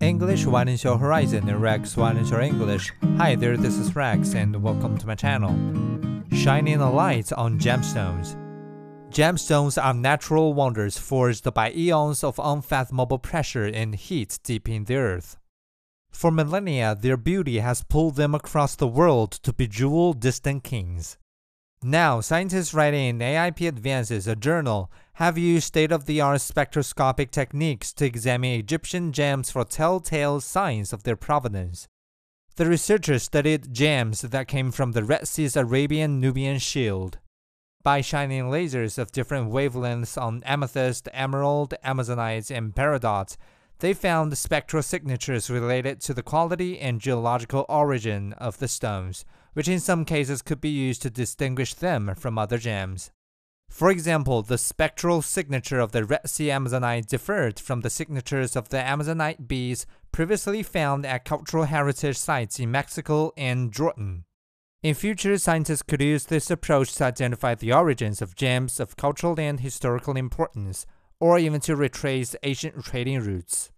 English widens your horizon and Rex widens your English. Hi there, this is Rex and welcome to my channel. Shining a light on gemstones. Gemstones are natural wonders forged by eons of unfathomable pressure and heat deep in the earth. For millennia, their beauty has pulled them across the world to bejewel distant kings. Now, scientists writing in AIP Advances, a journal, have used state of the art spectroscopic techniques to examine Egyptian gems for telltale signs of their provenance. The researchers studied gems that came from the Red Sea's Arabian Nubian Shield. By shining lasers of different wavelengths on amethyst, emerald, amazonite, and peridot, they found spectral signatures related to the quality and geological origin of the stones, which in some cases could be used to distinguish them from other gems. For example, the spectral signature of the Red Sea Amazonite differed from the signatures of the Amazonite beads previously found at cultural heritage sites in Mexico and Jordan. In future, scientists could use this approach to identify the origins of gems of cultural and historical importance, or even to retrace ancient trading routes.